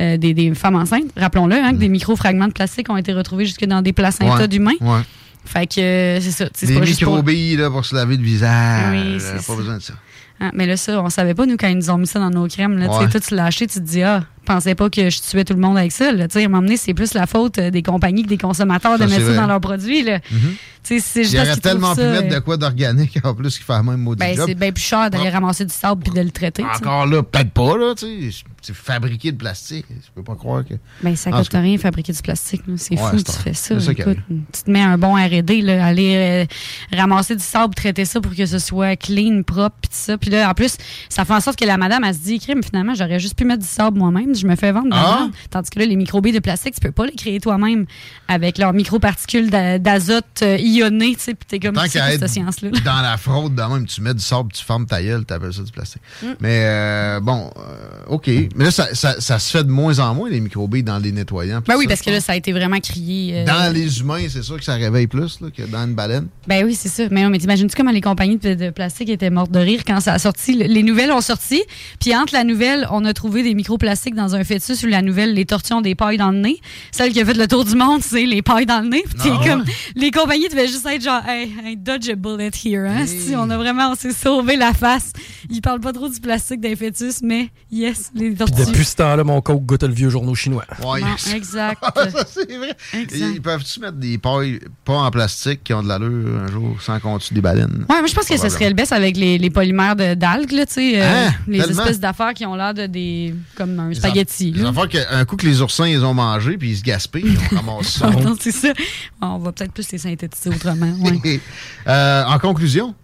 Speaker 2: Euh, des, des femmes enceintes. Rappelons-le, hein, que des micro-fragments de plastique ont été retrouvés jusque dans des placentas
Speaker 1: Ouais.
Speaker 2: d'humains.
Speaker 1: Ouais.
Speaker 2: Fait que euh, c'est ça.
Speaker 1: Des
Speaker 2: pour-
Speaker 1: microbilles là, pour se laver le visage.
Speaker 2: Oui,
Speaker 1: Euh, pas
Speaker 2: ça.
Speaker 1: besoin de ça.
Speaker 2: Ah, mais là, ça, on savait pas, nous, quand ils nous ont mis ça dans nos crèmes. Là, tu sais, tout lâché, tu te dis, ah, pensais pas que je tuais tout le monde avec ça. Là, à un moment donné, c'est plus la faute euh, des compagnies que des consommateurs de mettre ça dans leurs produits. Là.
Speaker 1: Mhm.
Speaker 2: Juste
Speaker 1: Il
Speaker 2: parce
Speaker 1: aurait tellement pu mettre
Speaker 2: euh,
Speaker 1: de quoi d'organique en plus qui fait la même maudit
Speaker 2: Ben, c'est bien plus cher d'aller ramasser du sable puis de le traiter.
Speaker 1: Encore là, peut-être pas, là, tu sais. C'est fabriqué de plastique. Je peux pas croire que.
Speaker 2: Ben, ça coûte rien fabriquer du plastique. C'est
Speaker 1: Ouais,
Speaker 2: fou, tu fais ça. Écoute, tu te mets un bon R&D, aller euh, ramasser du sable, traiter ça pour que ce soit clean, propre, puis ça. Puis là, en plus, ça fait en sorte que la madame, elle se dit, crime, finalement, j'aurais juste pu mettre du sable moi-même. Je me fais vendre
Speaker 1: Ah!
Speaker 2: Tandis que là, les microbilles de plastique, tu peux pas les créer toi-même avec leurs microparticules d'a- d'azote euh, ionnées, tu sais. Puis t'es comme,
Speaker 1: Tant être
Speaker 2: cette science-là? <laughs>
Speaker 1: dans la fraude, de même, tu mets du sable, tu fermes ta gueule, t'appelles ça du plastique.
Speaker 2: Mm.
Speaker 1: Mais euh, bon, euh, OK. Mais là, ça, ça- ça se fait de moins en moins, les microbilles dans les nettoyants.
Speaker 2: Ben oui,
Speaker 1: ça,
Speaker 2: parce que là, ça a été vraiment crié. euh,
Speaker 1: Dans les humains, c'est sûr que ça réveille plus là, que dans une baleine.
Speaker 2: Ben oui, c'est ça. Mais, non, mais t'imagines-tu comment les compagnies de, de plastique étaient mortes de rire quand ça a sorti? Le- Les nouvelles ont sorti, puis entre la nouvelle, on a trouvé des microplastiques dans un fœtus, ou la nouvelle, les tortues ont des pailles dans le nez. Celle qui a fait le tour du monde, <laughs> c'est les pailles dans le nez. Puis t'es
Speaker 1: Non.
Speaker 2: comme, les compagnies devaient juste être genre, hey, hey, dodge a bullet here. Hein?
Speaker 1: Hey.
Speaker 2: Si on a vraiment, on s'est sauvé la face. Ils parlent pas trop du plastique des fœtus, mais yes, les
Speaker 3: Puis
Speaker 2: tortues.
Speaker 3: depuis ce temps-là, mon coke goûte le vieux journaux chinois.
Speaker 1: Ouais,
Speaker 2: Bon,
Speaker 1: yes.
Speaker 2: exact. <laughs>
Speaker 1: ça, c'est vrai.
Speaker 2: Exact.
Speaker 1: Ils peuvent-tu mettre des pailles pas en plastique qui ont de l'allure un jour sans qu'on tue des baleines?
Speaker 2: Ouais, moi je pense que ce serait le best avec les, les polymères de- d'algues, là, tu sais, euh,
Speaker 1: Hein?
Speaker 2: les
Speaker 1: Tellement.
Speaker 2: espèces d'affaires qui ont l'air de des comme un spaghetti.
Speaker 1: Les
Speaker 2: là.
Speaker 1: qu'un coup que les oursins ils ont mangé puis ils se gaspillent, on ramasse ça. <laughs>
Speaker 2: C'est ça. On va peut-être plus les synthétiser autrement. ouais. <laughs>
Speaker 1: Euh, en conclusion.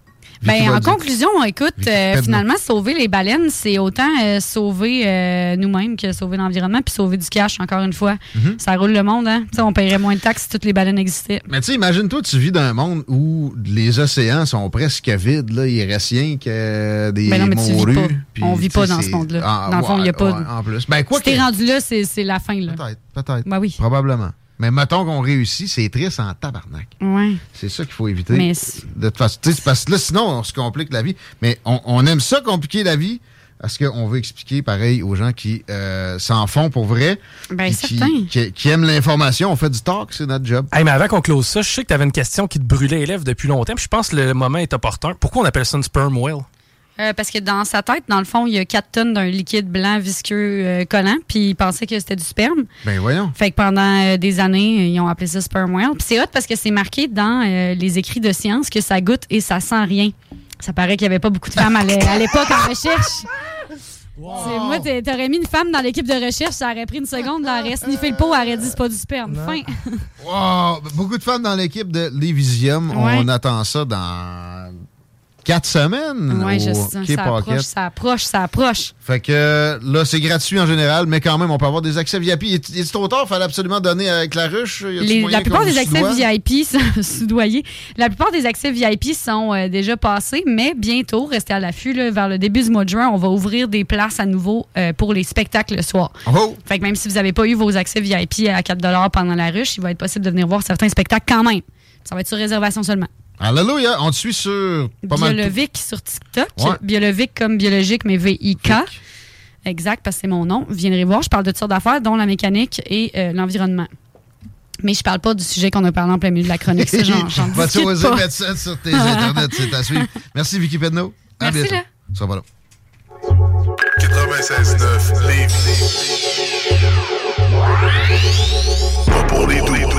Speaker 2: Ben, en conclusion, écoute, euh, finalement, sauver les baleines, c'est autant euh, sauver euh, nous-mêmes que sauver l'environnement, puis sauver du cash, encore une fois.
Speaker 1: Mhm.
Speaker 2: Ça roule le monde, hein? On paierait moins de taxes si toutes les baleines existaient.
Speaker 1: Mais tu sais, imagine-toi, tu vis dans un monde où les océans sont presque vides. Là. Il reste rien que des
Speaker 2: Ben non, mais tu vis
Speaker 1: morues.
Speaker 2: pas. On vit pas dans ce monde-là.
Speaker 1: Ah,
Speaker 2: Dans le fond, il y a
Speaker 1: ouais,
Speaker 2: pas de-
Speaker 1: En plus. Ben, quoi
Speaker 2: si t'es
Speaker 1: que-
Speaker 2: rendu là, c'est c'est la fin, là.
Speaker 1: Peut-être, peut-être.
Speaker 2: Ben oui.
Speaker 1: Probablement. Mais mettons qu'on réussit, c'est triste en tabarnak.
Speaker 2: Ouais.
Speaker 1: C'est ça qu'il faut éviter.
Speaker 2: Mais c'est-
Speaker 1: de toute façon, parce que là, sinon, on se complique la vie. Mais on, on aime ça compliquer la vie parce qu'on veut expliquer, pareil, aux gens qui euh, s'en font pour vrai.
Speaker 2: Ben,
Speaker 1: qui,
Speaker 2: certain.
Speaker 1: qui- qui aiment l'information. On fait du talk, c'est notre job.
Speaker 3: Hey, mais avant qu'on close ça, je sais que tu avais une question qui te brûlait les lèvres depuis longtemps. Puis je pense que le moment est opportun. Pourquoi on appelle ça une sperm whale?
Speaker 2: Euh, parce que dans sa tête, dans le fond, il y a 4 tonnes d'un liquide blanc visqueux euh, collant, puis il pensait que c'était du sperme.
Speaker 1: Ben voyons.
Speaker 2: Fait que pendant euh, des années, ils ont appelé ça sperm whale. Puis c'est hot parce que c'est marqué dans euh, les écrits de science que ça goûte et ça sent rien. Ça paraît qu'il y avait pas beaucoup de femmes à l'é- à l'époque en recherche. C'est- Moi, t'aurais mis une femme dans l'équipe de recherche, ça aurait pris une seconde, elle aurait sniffé le pot, elle aurait dit c'est pas du sperme. Fin.
Speaker 1: Wow! Beaucoup de femmes dans l'équipe de Lévisium.
Speaker 2: Ouais.
Speaker 1: On attend ça dans quatre semaines?
Speaker 2: Ouais, je sais, ça approche, ça approche, ça approche.
Speaker 1: Fait que là, c'est gratuit en général, mais quand même, on peut avoir des accès VIP. Il est, il trop tard? Fallait absolument donner avec la ruche?
Speaker 2: Les- la plupart des accès? VIP sont <laughs> soudoyés. La plupart des accès VIP sont euh, déjà passés, mais bientôt, restez à l'affût, vers le début du mois de juin, on va ouvrir des places à nouveau euh, pour les spectacles le soir.
Speaker 1: Oh!
Speaker 2: Fait que même si vous n'avez pas eu vos accès VIP à 4 pendant la ruche, il va être possible de venir voir certains spectacles quand même. Ça va être sur réservation seulement.
Speaker 1: Alléluia! On te suit sur pas mal.
Speaker 2: Biolovic sur TikTok.
Speaker 1: Ouais.
Speaker 2: Biolovic comme biologique, mais V-I-K. Exact, parce que c'est mon nom. Vous viendrez voir, je parle de toutes sortes d'affaires, dont la mécanique et euh, l'environnement. Mais je parle pas du sujet qu'on a parlé en plein milieu de la chronique. Ça, j'en, j'en <laughs>
Speaker 1: Vas-tu
Speaker 2: discute
Speaker 1: oser
Speaker 2: pas.
Speaker 1: mettre ça sur tes internets? C'est à suivre. Merci, Vicky Pedneau. À
Speaker 2: Merci,
Speaker 1: bientôt.
Speaker 2: là.
Speaker 1: Ça va là.
Speaker 5: 96.9 Lévis. Pas pour les doux.